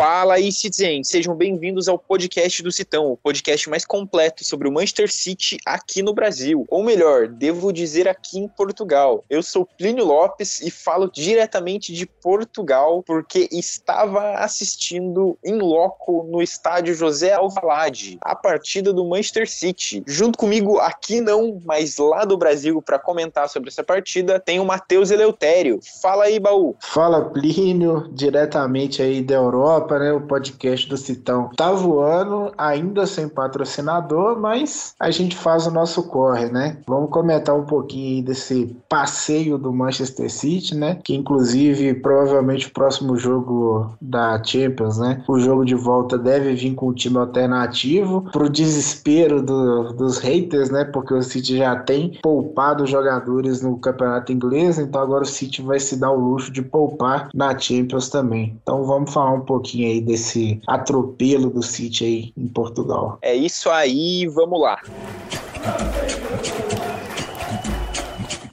Fala aí, Citizen! Sejam bem-vindos ao podcast do Citão, o podcast mais completo sobre o Manchester City aqui no Brasil. Ou melhor, devo dizer aqui em Portugal. Eu sou Plínio Lopes e falo diretamente de Portugal porque estava assistindo em loco no estádio José Alvalade, a partida do Manchester City. Junto comigo, aqui não, mas lá do Brasil, para comentar sobre essa partida, tem o Matheus Eleutério. Fala aí, Baú! Fala, Plínio, diretamente aí da Europa né? O podcast do Citão tá voando, ainda sem patrocinador, mas a gente faz o nosso corre, né? Vamos comentar um pouquinho desse passeio do Manchester City, né? Que inclusive provavelmente o próximo jogo da Champions, né? O jogo de volta deve vir com um time alternativo pro desespero do, dos haters, né? Porque o City já tem poupado jogadores no campeonato inglês, então agora o City vai se dar o luxo de poupar na Champions também. Então vamos falar um pouquinho pouquinho aí desse atropelo do City aí em Portugal. É isso aí, vamos lá.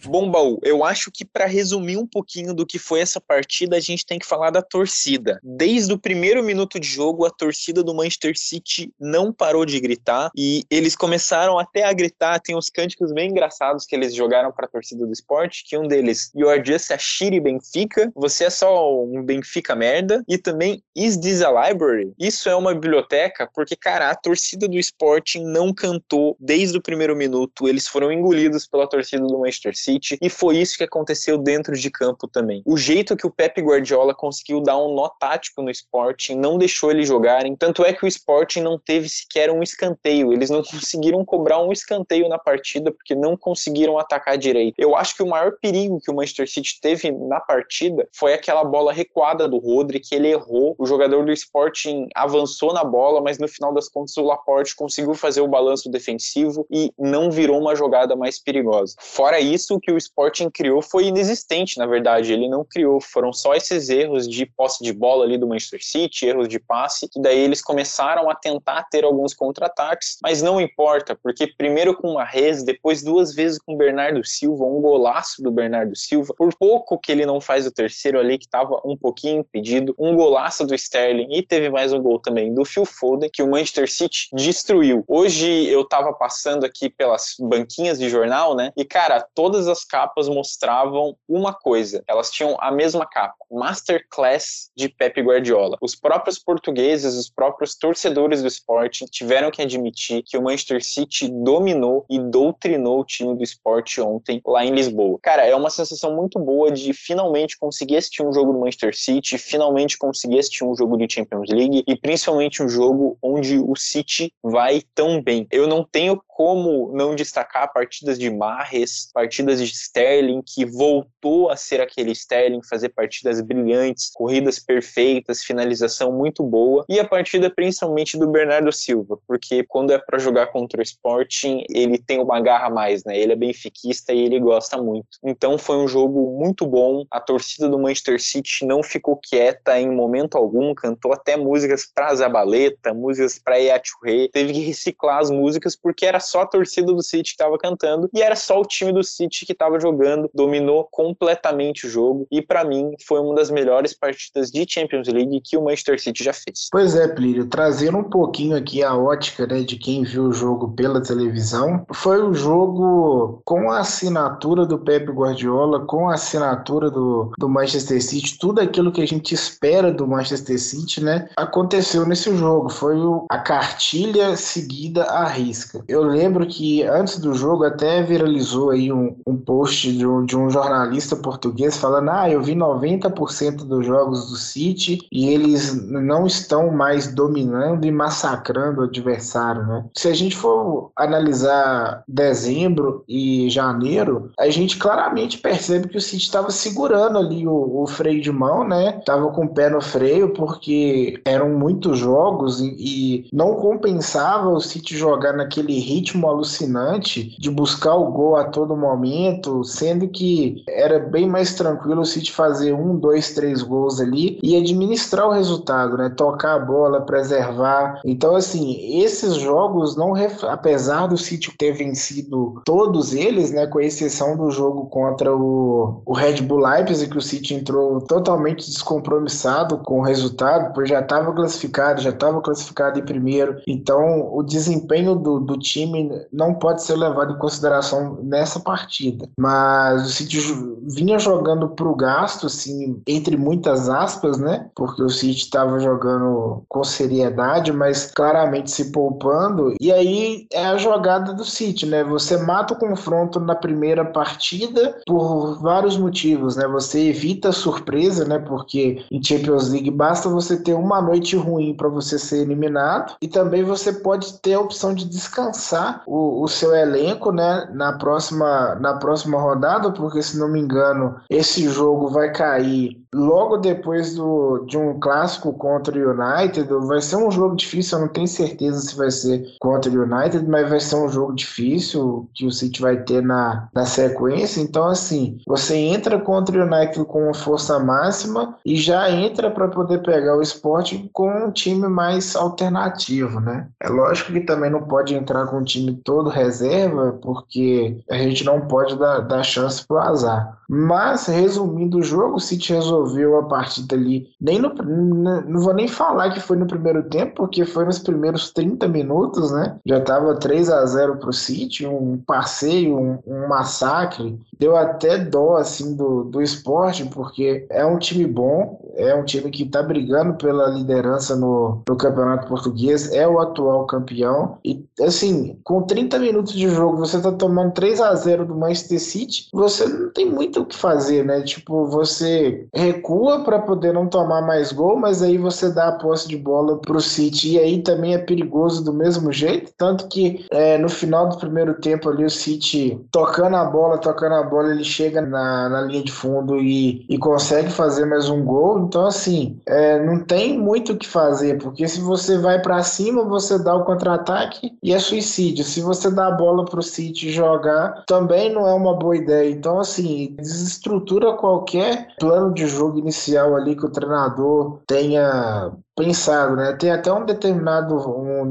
Bom, Baú, eu acho que para resumir um pouquinho do que foi essa partida, a gente tem que falar da torcida. Desde o primeiro minuto de jogo, a torcida do Manchester City não parou de gritar e eles começaram até a gritar. Tem uns cânticos bem engraçados que eles jogaram para a torcida do esporte, que um deles, You're just a shitty Benfica, você é só um Benfica merda, e também Is this a library? Isso é uma biblioteca, porque, cara, a torcida do Sporting não cantou desde o primeiro minuto, eles foram engolidos pela torcida do Manchester City E foi isso que aconteceu dentro de campo também. O jeito que o Pep Guardiola conseguiu dar um nó tático no Sporting não deixou eles jogarem, tanto é que o Sporting não teve sequer um escanteio, eles não conseguiram cobrar um escanteio na partida porque não conseguiram atacar direito. Eu acho que o maior perigo que o Manchester City teve na partida foi aquela bola recuada do Rodri que ele errou. O jogador do Sporting avançou na bola, mas no final das contas o Laporte conseguiu fazer o balanço defensivo e não virou uma jogada mais perigosa. Fora isso, que o Sporting criou foi inexistente, na verdade. Ele não criou, foram só esses erros de posse de bola ali do Manchester City, erros de passe, que daí eles começaram a tentar ter alguns contra-ataques, mas não importa, porque primeiro com o Marrez, depois duas vezes com o Bernardo Silva, um golaço do Bernardo Silva, por pouco que ele não faz o terceiro ali, que estava um pouquinho impedido, um golaço do Sterling e teve mais um gol também do Phil Foden, que o Manchester City destruiu. Hoje eu estava passando aqui pelas banquinhas de jornal, né, e cara, todas as as capas mostravam uma coisa, elas tinham a mesma capa, Masterclass de Pep Guardiola. Os próprios portugueses, os próprios torcedores do esporte tiveram que admitir que o Manchester City dominou e doutrinou o time do esporte ontem lá em Lisboa. Cara, é uma sensação muito boa de finalmente conseguir assistir um jogo do Manchester City, finalmente conseguir assistir um jogo de Champions League e principalmente um jogo onde o City vai tão bem. Eu não tenho como não destacar partidas de Marres, partidas de Sterling, que voltou a ser aquele Sterling, fazer partidas brilhantes, corridas perfeitas, finalização muito boa, e a partida principalmente do Bernardo Silva, porque quando é para jogar contra o Sporting, ele tem uma garra mais, né? Ele é benfiquista e ele gosta muito. Então foi um jogo muito bom. A torcida do Manchester City não ficou quieta em momento algum, cantou até músicas para Zabaleta, músicas para Yachurê, teve que reciclar as músicas porque era só a torcida do City que estava cantando e era só o time do City que estava jogando, dominou completamente o jogo e para mim foi uma das melhores partidas de Champions League que o Manchester City já fez. Pois é, Plírio, trazendo um pouquinho aqui a ótica né, de quem viu o jogo pela televisão, foi um jogo com a assinatura do Pep Guardiola, com a assinatura do, do Manchester City, tudo aquilo que a gente espera do Manchester City, né, aconteceu nesse jogo. Foi o, a cartilha seguida à risca. Eu lembro que antes do jogo até viralizou aí um, um post de um, de um jornalista português falando: Ah, eu vi 90% dos jogos do City e eles não estão mais dominando e massacrando o adversário, né? Se a gente for analisar dezembro e janeiro, a gente claramente percebe que o City estava segurando ali o, o, freio de mão, né? Tava com o pé no freio porque eram muitos jogos e, e não compensava o City jogar naquele ritmo ritmo alucinante de buscar o gol a todo momento, sendo que era bem mais tranquilo o City fazer um, dois, três gols ali e administrar o resultado, né? Tocar a bola, preservar. Então, assim, esses jogos não, apesar do City ter vencido todos eles, né? Com exceção do jogo contra o, o Red Bull Leipzig, que o City entrou totalmente descompromissado com o resultado, porque já estava classificado, já estava classificado em primeiro. Então, o desempenho do, do time não pode ser levado em consideração nessa partida. Mas o City vinha jogando para o gasto, assim, entre muitas aspas, né? Porque o City estava jogando com seriedade, mas claramente se poupando. E aí é a jogada do City, né? Você mata o confronto na primeira partida por vários motivos, né? Você evita surpresa, né? Porque em Champions League basta você ter uma noite ruim para você ser eliminado e também você pode ter a opção de descansar o, o seu elenco, né? Na próxima, na próxima rodada, porque se não me engano, esse jogo vai cair logo depois do, de um clássico contra o United. Vai ser um jogo difícil, eu não tenho certeza se vai ser contra o United, mas vai ser um jogo difícil que o City vai ter na, na sequência. Então, assim, você entra contra o United com força máxima e já entra para poder pegar o esporte com um time mais alternativo, né? É lógico que também não pode entrar com o time todo reserva, porque a gente não pode dar, dar chance pro azar. Mas, resumindo o jogo, o City resolveu a partida ali. Nem no, não vou nem falar que foi no primeiro tempo, porque foi nos primeiros 30 minutos, né? Já tava 3 a 0 pro City, um passeio, um, um massacre. Deu até dó, assim, do, do esporte, porque é um time bom, é um time que tá brigando pela liderança no, no Campeonato Português, é o atual campeão. E, assim, com 30 minutos de jogo, você tá tomando 3 a 0 do Manchester City, você não tem muito muito o que fazer, né? Tipo, você recua para poder não tomar mais gol, mas aí você dá a posse de bola pro City e aí também é perigoso do mesmo jeito. Tanto que é, no final do primeiro tempo ali, o City tocando a bola, tocando a bola, ele chega na, na linha de fundo e, e consegue fazer mais um gol. Então, assim, é, não tem muito o que fazer, porque se você vai para cima, você dá o contra-ataque e é suicídio. Se você dá a bola pro City jogar, também não é uma boa ideia. Então, assim, desestrutura qualquer plano de jogo inicial ali que o treinador tenha pensado, né? Tem até um determinado um,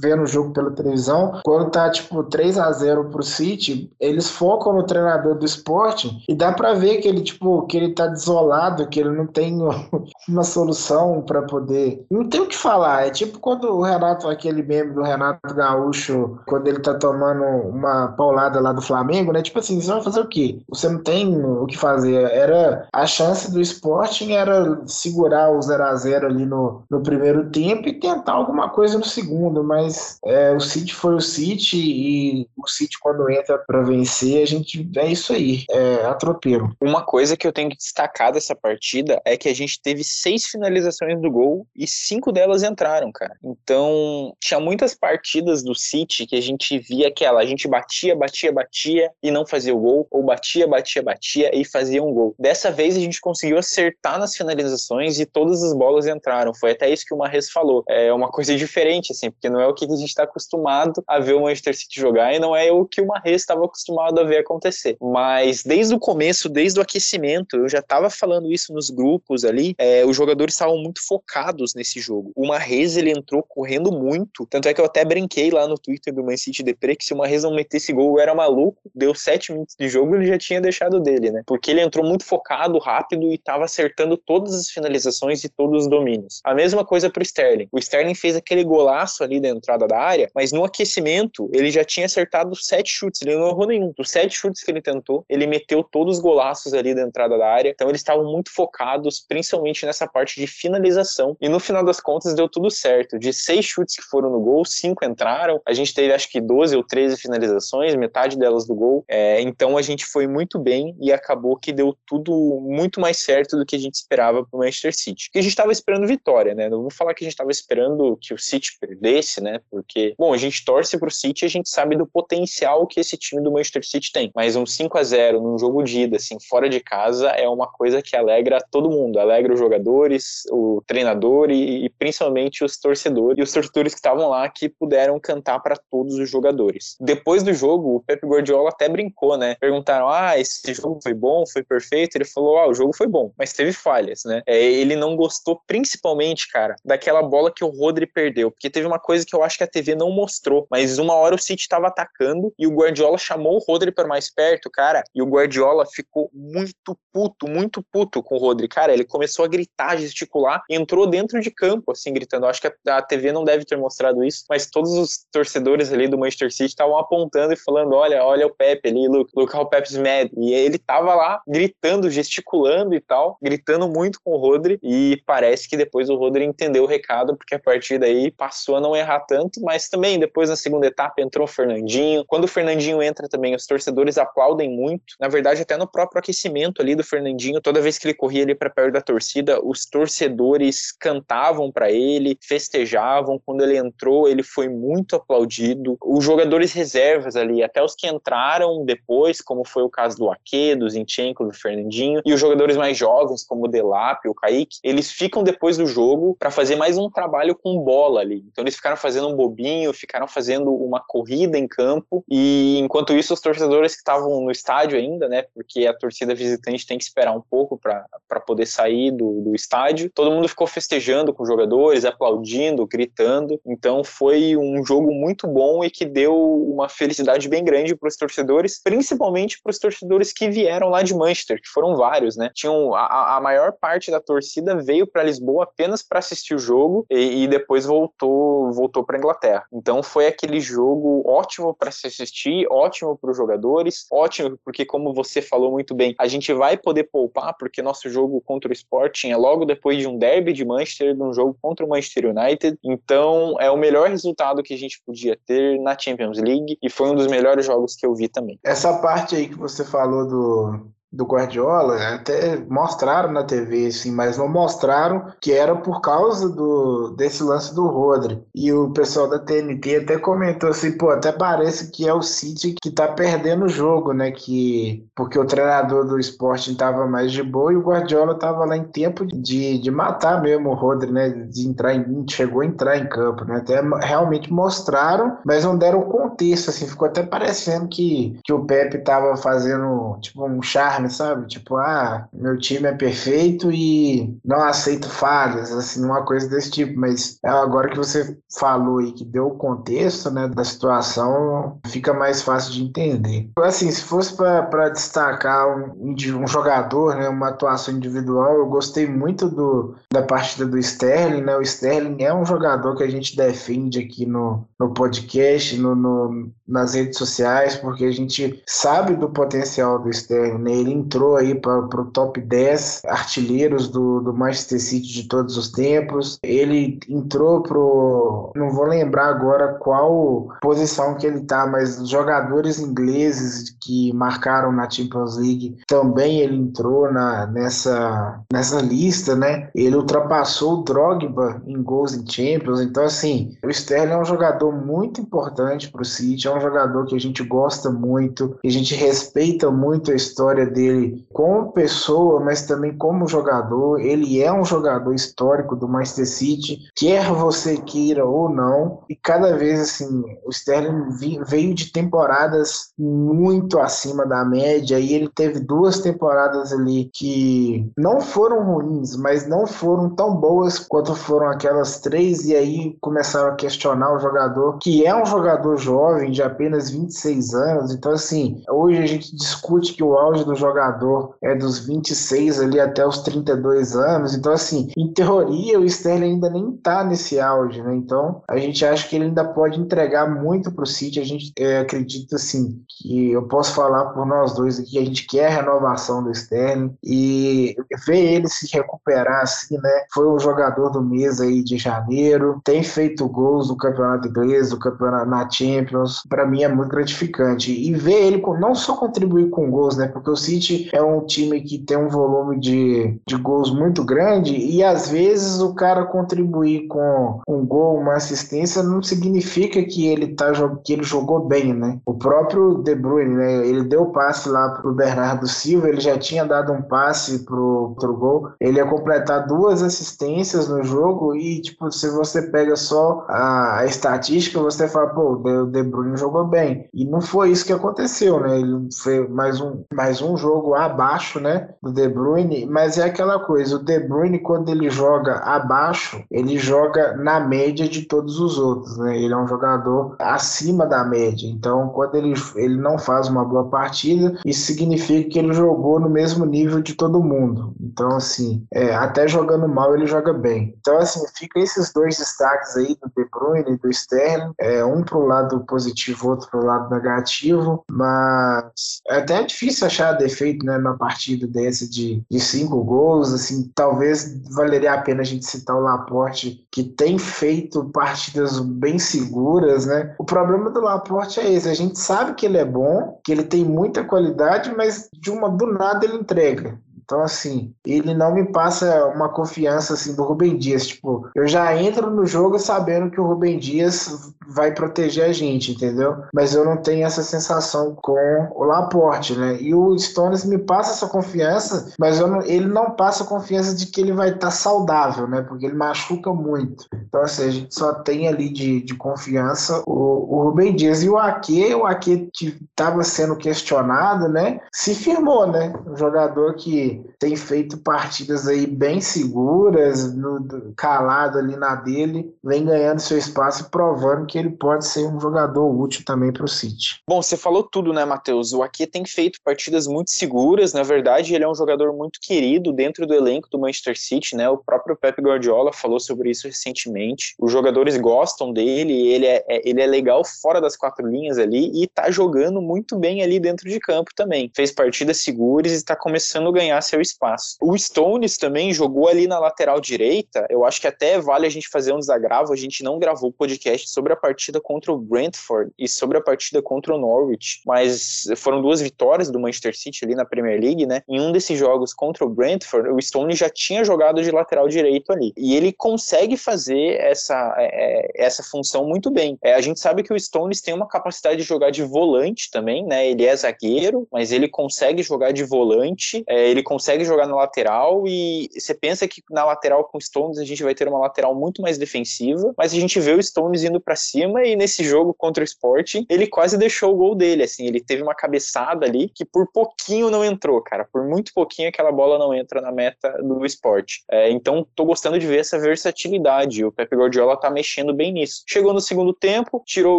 vendo o jogo pela televisão, quando tá tipo 3 a 0 pro City, eles focam no treinador do esporte e dá para ver que ele tipo que ele tá desolado, que ele não tem uma solução para poder, não tem o que falar. É tipo quando o Renato, aquele meme do Renato Gaúcho, quando ele tá tomando uma paulada lá do Flamengo, né? Tipo assim, você vai fazer o quê? Você não tem o que fazer. Era a chance do Sporting era segurar o 0 a 0 ali no no, primeiro tempo e tentar alguma coisa no segundo, mas é, o City foi o City e o City quando entra para vencer, a gente é isso aí, é atropelo. Uma coisa que eu tenho que destacar dessa partida é que a gente teve seis finalizações do gol e cinco delas entraram, cara. Então, tinha muitas partidas do City que a gente via aquela, a gente batia, batia, batia e não fazia o gol, ou batia, batia, batia e fazia um gol. Dessa vez a gente conseguiu acertar nas finalizações e todas as bolas entraram. Foi até isso que o Marres falou. É uma coisa diferente, assim, porque não é o que a gente está acostumado a ver o Manchester City jogar e não é o que o Marres estava acostumado a ver acontecer. Mas desde o começo, desde o aquecimento, eu já estava falando isso nos grupos ali, é, os jogadores estavam muito focados nesse jogo. O Marres, ele entrou correndo muito, tanto é que eu até brinquei lá no Twitter do Man City Depre que se o Marres não metesse gol, era maluco, deu sete minutos de jogo ele já tinha deixado dele, né? Porque ele entrou muito focado, rápido e estava acertando todas as finalizações e todos os domínios. A mesma coisa para Sterling. O Sterling fez aquele golaço ali da entrada da área, mas no aquecimento ele já tinha acertado sete chutes, ele não errou nenhum. Dos sete chutes que ele tentou, ele meteu todos os golaços ali da entrada da área. Então eles estavam muito focados, principalmente nessa parte de finalização. E no final das contas deu tudo certo. De seis chutes que foram no gol, cinco entraram. A gente teve acho que 12 ou 13 finalizações, metade delas do gol. É, então a gente foi muito bem e acabou que deu tudo muito mais certo do que a gente esperava para o Manchester City. Que a gente estava esperando vitória vitória, né? Não vou falar que a gente estava esperando que o City perdesse, né? Porque, bom, a gente torce pro City e a gente sabe do potencial que esse time do Manchester City tem. Mas um 5 a 0 num jogo de ida, assim, fora de casa, é uma coisa que alegra todo mundo. Alegra os jogadores, o treinador e, e principalmente os torcedores. E os torcedores que estavam lá que puderam cantar para todos os jogadores. Depois do jogo, o Pep Guardiola até brincou, né? Perguntaram: ah, esse jogo foi bom, foi perfeito? Ele falou: ah, o jogo foi bom, mas teve falhas, né? É, ele não gostou, principalmente, cara, daquela bola que o Rodri perdeu, porque teve uma coisa que eu acho que a TV não mostrou, mas uma hora o City estava atacando e o Guardiola chamou o Rodri para mais perto, cara, e o Guardiola ficou muito puto, muito puto com o Rodri, cara, ele começou a gritar, gesticular, entrou dentro de campo, assim, gritando. Eu acho que a TV não deve ter mostrado isso, mas todos os torcedores ali do Manchester City estavam apontando e falando: olha, olha o Pepe ali, look, look how Pep's mad. E ele tava lá gritando, gesticulando e tal, gritando muito com o Rodri. E parece que depois o Rodri entendeu o recado, porque a partir daí passou a não errar tanto. Mas também depois na segunda etapa entrou o Fernandinho. Quando o Fernandinho entra também, os torcedores aplaudem muito. Na verdade, até no próprio aquecimento ali do Fernandinho, toda vez que ele corria ali para perto da torcida, os torcedores cantavam para ele, festejavam. Quando ele entrou, ele foi muito aplaudido. Os jogadores reservas ali, até os que entraram depois, como foi o caso do Ake, do Zinchenko, do Fernandinho, e os jogadores mais jovens, como o Delap, o Kaique, eles ficam depois do jogo para fazer mais um trabalho com bola ali. Então eles ficaram fazendo um bobinho, ficaram fazendo uma corrida em campo, e enquanto isso os torcedores que estavam no estádio ainda, né, porque a torcida visitante tem que esperar um pouco para poder sair do, do estádio, todo mundo ficou festejando com os jogadores, aplaudindo, gritando. Então foi um jogo muito bom e que deu uma felicidade bem grande para os torcedores, principalmente para os torcedores que vieram lá de Manchester, que foram vários, né? Tinham a, a maior parte da torcida veio para Lisboa apenas para assistir o jogo e, e depois voltou voltou para Inglaterra. Então foi aquele jogo ótimo para se assistir, ótimo para os jogadores, ótimo porque como você falou muito bem, a gente vai poder poupar porque nosso jogo contra o Sporting é logo depois de um derby de Manchester, de um jogo contra o Manchester United. Então é o melhor resultado que a gente podia ter na Champions League e foi um dos melhores jogos que eu vi também. Essa parte aí que você falou do, do Guardiola, até mostraram na TV, assim, mas não mostraram que era por causa do, desse lance do Rodri. E o pessoal da TNT até comentou assim, pô, até parece que é o City que tá perdendo o jogo, né? Que, porque o treinador do Sporting tava mais de boa e o Guardiola tava lá em tempo de, de matar mesmo o Rodri, né? De entrar em, chegou a entrar em campo, né? Até realmente mostraram, mas não deram contexto, assim, ficou até parecendo que, que o Pepe tava fazendo, tipo, um charme sabe? Tipo, ah, meu time é perfeito e não aceito falhas, assim, uma coisa desse tipo. Mas é, agora que você falou e que deu o contexto, né, da situação, fica mais fácil de entender. Assim, se fosse para destacar um, um, jogador, né, uma atuação individual, eu gostei muito do, da partida do Sterling, né? O Sterling é um jogador que a gente defende aqui no, no podcast, no, no nas redes sociais, porque a gente sabe do potencial do Sterling, né? Ele entrou aí para o top 10 artilheiros do, do Manchester City de todos os tempos. Ele entrou pro. Não vou lembrar agora qual posição que ele tá, mas jogadores ingleses que marcaram na Champions League também ele entrou na, nessa, nessa lista, né? Ele ultrapassou o Drogba em gols em Champions. Então, assim, o Sterling é um jogador muito importante para o City, é um jogador que a gente gosta muito, que a gente respeita muito a história dele como pessoa, mas também como jogador. Ele é um jogador histórico do Manchester City, quer você queira ou não. E cada vez assim, o Sterling veio de temporadas muito acima da média e ele teve duas temporadas ali que não foram ruins, mas não foram tão boas quanto foram aquelas três. E aí começaram a questionar o jogador, que é um jogador jovem de apenas 26 anos. Então, assim, hoje a gente discute que o auge do jogador é dos 26 ali até os 32 anos. Então, assim, em teoria, o Sterling ainda nem tá nesse auge, né? Então, a gente acha que ele ainda pode entregar muito pro City. A gente é, acredita, assim, que eu posso falar por nós dois aqui, a gente quer a renovação do Sterling e ver ele se recuperar, assim, né? Foi o jogador do mês aí de janeiro, tem feito gols no campeonato inglês, no campeonato na Champions. Para mim é muito gratificante. E ver ele não só contribuir com gols, né? Porque o City City é um time que tem um volume de, de gols muito grande e às vezes o cara contribuir com um gol, uma assistência, não significa que ele, tá, que ele jogou bem, né? O próprio De Bruyne, né? Ele deu passe lá pro Bernardo Silva, ele já tinha dado um passe pro, pro gol. Ele ia completar duas assistências no jogo e, tipo, se você pega só a, a estatística, você fala, pô, o De Bruyne jogou bem. E não foi isso que aconteceu, né? Ele foi mais um, mais um jogo abaixo, né, do De Bruyne, mas é aquela coisa, o De Bruyne quando ele joga abaixo, ele joga na média de todos os outros, né? Ele é um jogador acima da média. Então, quando ele, ele não faz uma boa partida, isso significa que ele jogou no mesmo nível de todo mundo. Então, assim, é, até jogando mal, ele joga bem. Então, assim, fica esses dois destaques aí do De Bruyne e do Sterling, é, um para o lado positivo, outro para o lado negativo, mas é até difícil achar defeito né, numa partida dessa de, de cinco gols, assim, talvez valeria a pena a gente citar o Laporte, que tem feito partidas bem seguras, né? O problema do Laporte é esse, a gente sabe que ele é bom, que ele tem muita qualidade, mas de uma do nada ele entrega. Então, assim, ele não me passa uma confiança assim do Rubem Dias. Tipo, eu já entro no jogo sabendo que o Rubem Dias vai proteger a gente, entendeu? Mas eu não tenho essa sensação com o Laporte, né? E o Stones me passa essa confiança, mas não, ele não passa confiança de que ele vai estar tá saudável, né? Porque ele machuca muito. Então, assim, a gente só tem ali de, de confiança o, o Rubem Dias. E o Ake, o Ake que estava sendo questionado, né? Se firmou, né? Um jogador que tem feito partidas aí bem seguras, no, calado ali na dele, vem ganhando seu espaço e provando que ele pode ser um jogador útil também para o City. Bom, você falou tudo, né, Matheus? O Ake tem feito partidas muito seguras, na verdade, ele é um jogador muito querido dentro do elenco do Manchester City, né? O próprio Pep Guardiola falou sobre isso recentemente. Os jogadores gostam dele, ele é, é ele é legal fora das quatro linhas ali e tá jogando muito bem ali dentro de campo também. Fez partidas seguras e está começando a ganhar seu espaço. O Stones também jogou ali na lateral direita. Eu acho que até vale a gente fazer um desagravo. A gente não gravou podcast sobre a partida contra o Brentford e sobre a partida contra o Norwich, mas foram duas vitórias do Manchester City ali na Premier League, né? Em um desses jogos contra o Brentford, o Stones já tinha jogado de lateral direito ali. E ele consegue fazer essa, é, essa função muito bem. É, a gente sabe que o Stones tem uma capacidade de jogar de volante também, né? Ele é zagueiro, mas ele consegue jogar de volante, é, ele consegue consegue jogar na lateral e você pensa que na lateral com Stones a gente vai ter uma lateral muito mais defensiva, mas a gente vê o Stones indo para cima e nesse jogo contra o Sport ele quase deixou o gol dele, assim, ele teve uma cabeçada ali que por pouquinho não entrou, cara, por muito pouquinho aquela bola não entra na meta do Sport. É, então tô gostando de ver essa versatilidade, o Pep Guardiola tá mexendo bem nisso. Chegou no segundo tempo, tirou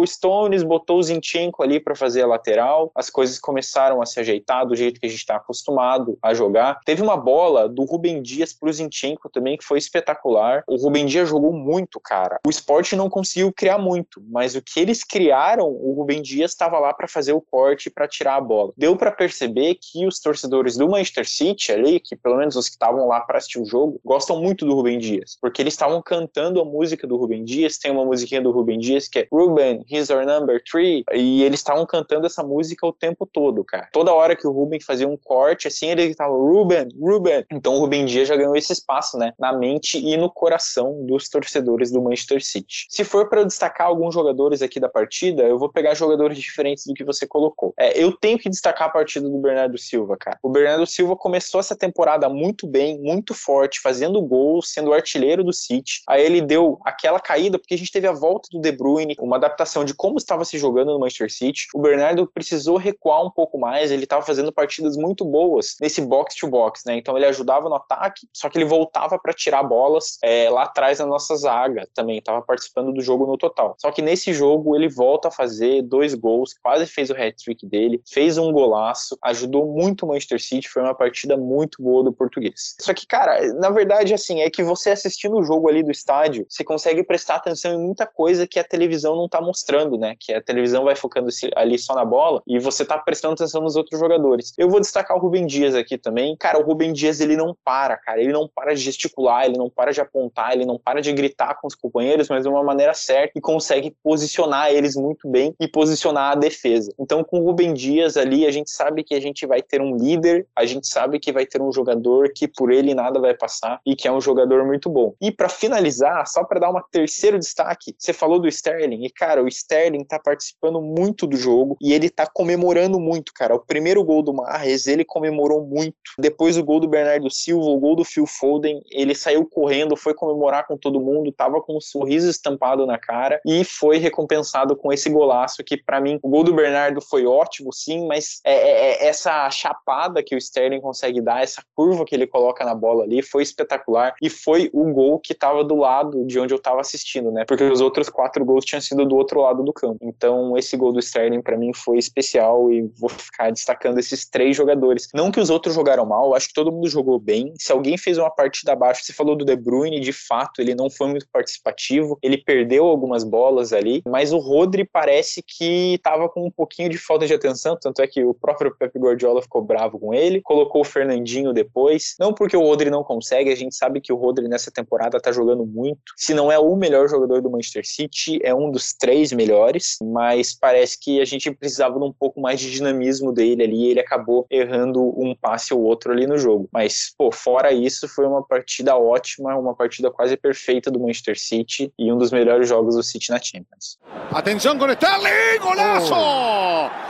o Stones, botou o Zinchenko ali para fazer a lateral, as coisas começaram a se ajeitar do jeito que a gente está acostumado a jogar Teve uma bola do Rubem Dias pro Zinchenko também, que foi espetacular. O Rubem Dias jogou muito, cara. O esporte não conseguiu criar muito, mas o que eles criaram, o Rubem Dias estava lá para fazer o corte para tirar a bola. Deu para perceber que os torcedores do Manchester City ali, que pelo menos os que estavam lá para assistir o jogo, gostam muito do Rubem Dias, porque eles estavam cantando a música do Rubem Dias. Tem uma musiquinha do Rubem Dias que é Ruben, he's our number three, e eles estavam cantando essa música o tempo todo, cara. Toda hora que o Rubem fazia um corte, assim, ele estava Ruben. Então o Ruben Dias já ganhou esse espaço, né, na mente e no coração dos torcedores do Manchester City. Se for para destacar alguns jogadores aqui da partida, eu vou pegar jogadores diferentes do que você colocou. É, eu tenho que destacar a partida do Bernardo Silva, cara. O Bernardo Silva começou essa temporada muito bem, muito forte, fazendo gols, sendo artilheiro do City. Aí ele deu aquela caída porque a gente teve a volta do De Bruyne, uma adaptação de como estava se jogando no Manchester City. O Bernardo precisou recuar um pouco mais, ele estava fazendo partidas muito boas nesse box to box, né? Então ele ajudava no ataque, só que ele voltava para tirar bolas é, lá atrás da nossa zaga também, estava participando do jogo no total. Só que nesse jogo ele volta a fazer dois gols, quase fez o hat-trick dele, fez um golaço, ajudou muito o Manchester City, foi uma partida muito boa do português. Só que, cara, na verdade, assim, é que você assistindo o jogo ali do estádio, você consegue prestar atenção em muita coisa que a televisão não tá mostrando, né? Que a televisão vai focando ali só na bola e você tá prestando atenção nos outros jogadores. Eu vou destacar o Rubem Dias aqui também, bem. Cara, o Rubem Dias, ele não para, cara. Ele não para de gesticular, ele não para de apontar, ele não para de gritar com os companheiros, mas de uma maneira certa e consegue posicionar eles muito bem e posicionar a defesa. Então, com o Rubem Dias ali, a gente sabe que a gente vai ter um líder, a gente sabe que vai ter um jogador que por ele nada vai passar e que é um jogador muito bom. E para finalizar, só para dar um terceiro destaque, você falou do Sterling e cara, o Sterling tá participando muito do jogo e ele tá comemorando muito, cara. O primeiro gol do Marres, ele comemorou muito. Depois o gol do Bernardo Silva, o gol do Phil Foden, ele saiu correndo, foi comemorar com todo mundo, tava com um sorriso estampado na cara e foi recompensado com esse golaço que para mim o gol do Bernardo foi ótimo, sim, mas é, é, é essa chapada que o Sterling consegue dar, essa curva que ele coloca na bola ali foi espetacular e foi o gol que tava do lado de onde eu tava assistindo, né? Porque os outros quatro gols tinham sido do outro lado do campo. Então esse gol do Sterling para mim foi especial e vou ficar destacando esses três jogadores. Não que os outros jogaram mal, acho que todo mundo jogou bem. Se alguém fez uma partida abaixo, você falou do De Bruyne, de fato, ele não foi muito participativo, ele perdeu algumas bolas ali, mas o Rodri parece que estava com um pouquinho de falta de atenção, tanto é que o próprio Pep Guardiola ficou bravo com ele, colocou o Fernandinho depois, não porque o Rodri não consegue, a gente sabe que o Rodri nessa temporada tá jogando muito, se não é o melhor jogador do Manchester City, é um dos três melhores, mas parece que a gente precisava de um pouco mais de dinamismo dele ali, ele acabou errando um passe ou outro ali no jogo, mas, pô, fora isso, foi uma partida ótima, uma partida quase perfeita do Manchester City e um dos melhores jogos do City na Champions. Atenção Sterling, golaço! Oh.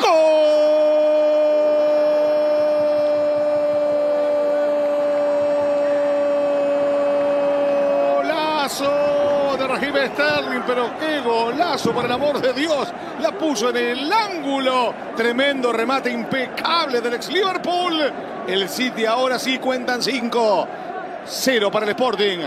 Golazo Sterling, pero qué golazo, por el amor de Dios. La puso en el ángulo. Tremendo remate impecable del ex Liverpool. El City ahora sí cuentan cinco. Cero para el Sporting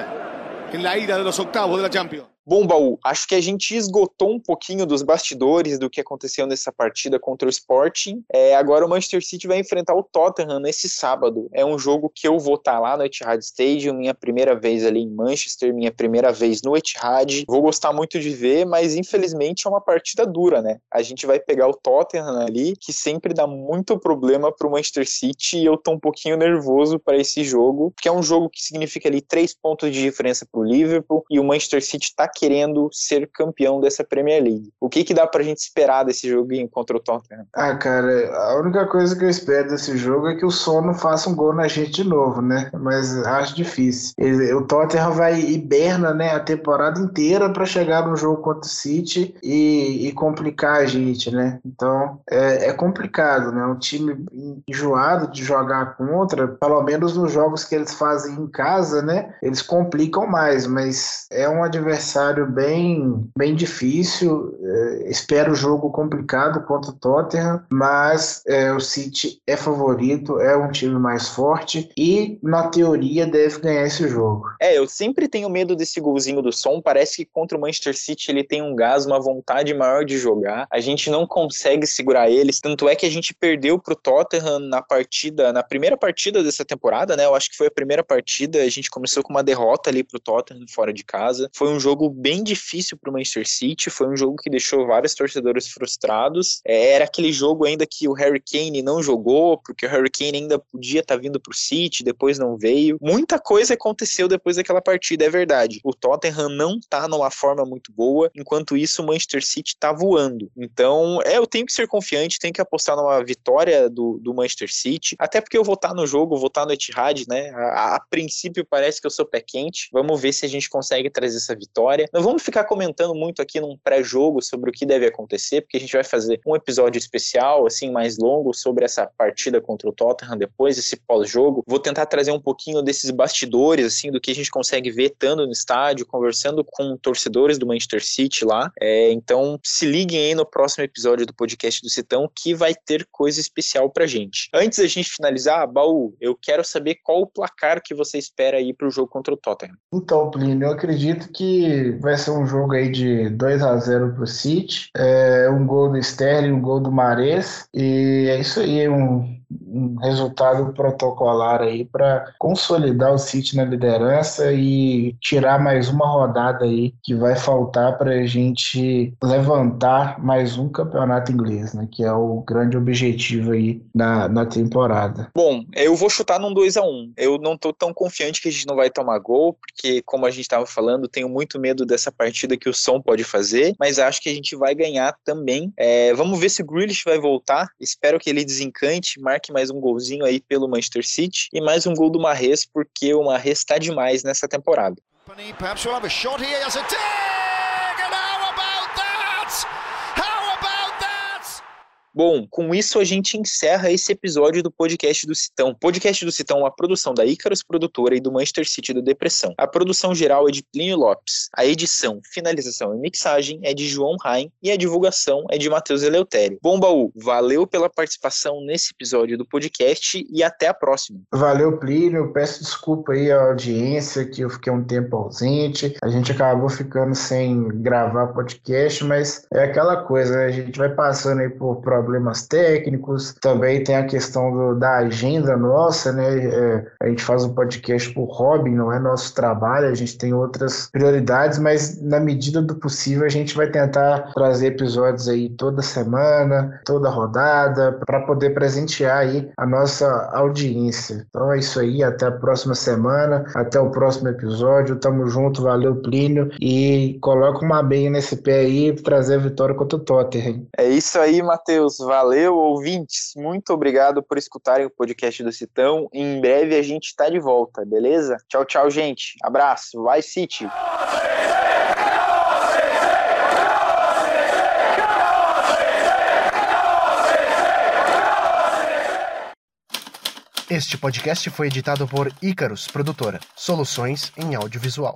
en la ida de los octavos de la Champions. Bom, Baú, acho que a gente esgotou um pouquinho dos bastidores do que aconteceu nessa partida contra o Sporting. É, agora o Manchester City vai enfrentar o Tottenham nesse sábado. É um jogo que eu vou estar lá no Etihad Stadium, minha primeira vez ali em Manchester, minha primeira vez no Etihad. Vou gostar muito de ver, mas infelizmente é uma partida dura, né? A gente vai pegar o Tottenham ali, que sempre dá muito problema para o Manchester City, e eu tô um pouquinho nervoso para esse jogo, porque é um jogo que significa ali três pontos de diferença para o Liverpool, e o Manchester City tá querendo ser campeão dessa Premier League. O que, que dá pra gente esperar desse joguinho contra o Tottenham? Ah, cara, a única coisa que eu espero desse jogo é que o Sono faça um gol na gente de novo, né? Mas acho difícil. O Tottenham vai hiberna, né, a temporada inteira para chegar no jogo contra o City e, e complicar a gente, né? Então é, é, complicado, né? Um time enjoado de jogar contra, pelo menos nos jogos que eles fazem em casa, né? Eles complicam mais, mas é um adversário adversário bem, bem difícil. É, espero o jogo complicado contra o Tottenham, mas é, o City é favorito, é um time mais forte e, na teoria, deve ganhar esse jogo. É, eu sempre tenho medo desse golzinho do som. Parece que contra o Manchester City ele tem um gás, uma vontade maior de jogar. A gente não consegue segurar eles. Tanto é que a gente perdeu pro Tottenham na partida, na primeira partida dessa temporada, né? Eu acho que foi a primeira partida. A gente começou com uma derrota ali pro Tottenham fora de casa. Foi um jogo bem difícil para o Manchester City. Foi um jogo que deixou vários torcedores frustrados. É, era aquele jogo ainda que o Harry Kane não jogou, porque o Harry Kane ainda podia estar tá vindo para o City, depois não veio. Muita coisa aconteceu depois daquela partida, é verdade. O Tottenham não está numa forma muito boa, enquanto isso o Manchester City está voando. Então, é, eu tenho que ser confiante, tenho que apostar numa vitória do, do Manchester City, até porque eu vou estar tá no jogo, vou estar tá no Etihad, né? A, a princípio parece que eu sou pé quente. Vamos ver se a gente consegue trazer essa vitória. Não vamos ficar comentando muito aqui num pré-jogo sobre o que deve acontecer, porque a gente vai fazer um episódio especial, assim, mais longo, sobre essa partida contra o Tottenham depois, esse pós-jogo. Vou tentar trazer um pouquinho desses bastidores, assim, do que a gente consegue ver estando no estádio, conversando com torcedores do Manchester City lá. É, então, se liguem aí no próximo episódio do podcast do Citão, que vai ter coisa especial pra gente. Antes da gente finalizar, Baú, eu quero saber qual o placar que você espera aí pro jogo contra o Tottenham. Então, Plínio, eu acredito que vai ser um jogo aí de 2 a 0 pro City. É, um gol do Sterling, um gol do Mares. E é isso aí, um um resultado protocolar aí para consolidar o City na liderança e tirar mais uma rodada aí que vai faltar para a gente levantar mais um campeonato inglês, né? Que é o grande objetivo aí na, na temporada. Bom, eu vou chutar num 2 a 1 Eu não tô tão confiante que a gente não vai tomar gol, porque, como a gente estava falando, tenho muito medo dessa partida que o som pode fazer, mas acho que a gente vai ganhar também. É, vamos ver se o Grealish vai voltar. Espero que ele desencante, marque mais um golzinho aí pelo Manchester City e mais um gol do Marres, porque o Marres está demais nessa temporada. Perhaps we'll have a shot here. Bom, com isso a gente encerra esse episódio do podcast do Citão. Podcast do Citão é uma produção da Icarus Produtora e do Manchester City do Depressão. A produção geral é de Plínio Lopes. A edição, finalização e mixagem é de João Rain e a divulgação é de Matheus Eleutério. Bom, Baú, valeu pela participação nesse episódio do podcast e até a próxima. Valeu, Plínio. Peço desculpa aí à audiência que eu fiquei um tempo ausente. A gente acabou ficando sem gravar podcast, mas é aquela coisa, né? A gente vai passando aí por problemas problemas técnicos, também tem a questão do, da agenda nossa, né? É, a gente faz um podcast por hobby, não é nosso trabalho, a gente tem outras prioridades, mas na medida do possível a gente vai tentar trazer episódios aí toda semana, toda rodada, para poder presentear aí a nossa audiência. Então é isso aí, até a próxima semana, até o próximo episódio, tamo junto, valeu Plínio, e coloca uma bem nesse pé aí, trazer a vitória contra o Tottenham. É isso aí, Matheus. Valeu, ouvintes. Muito obrigado por escutarem o podcast do Citão. Em breve a gente está de volta, beleza? Tchau, tchau, gente. Abraço. Vai, City. Este podcast foi editado por Icarus Produtora, soluções em audiovisual.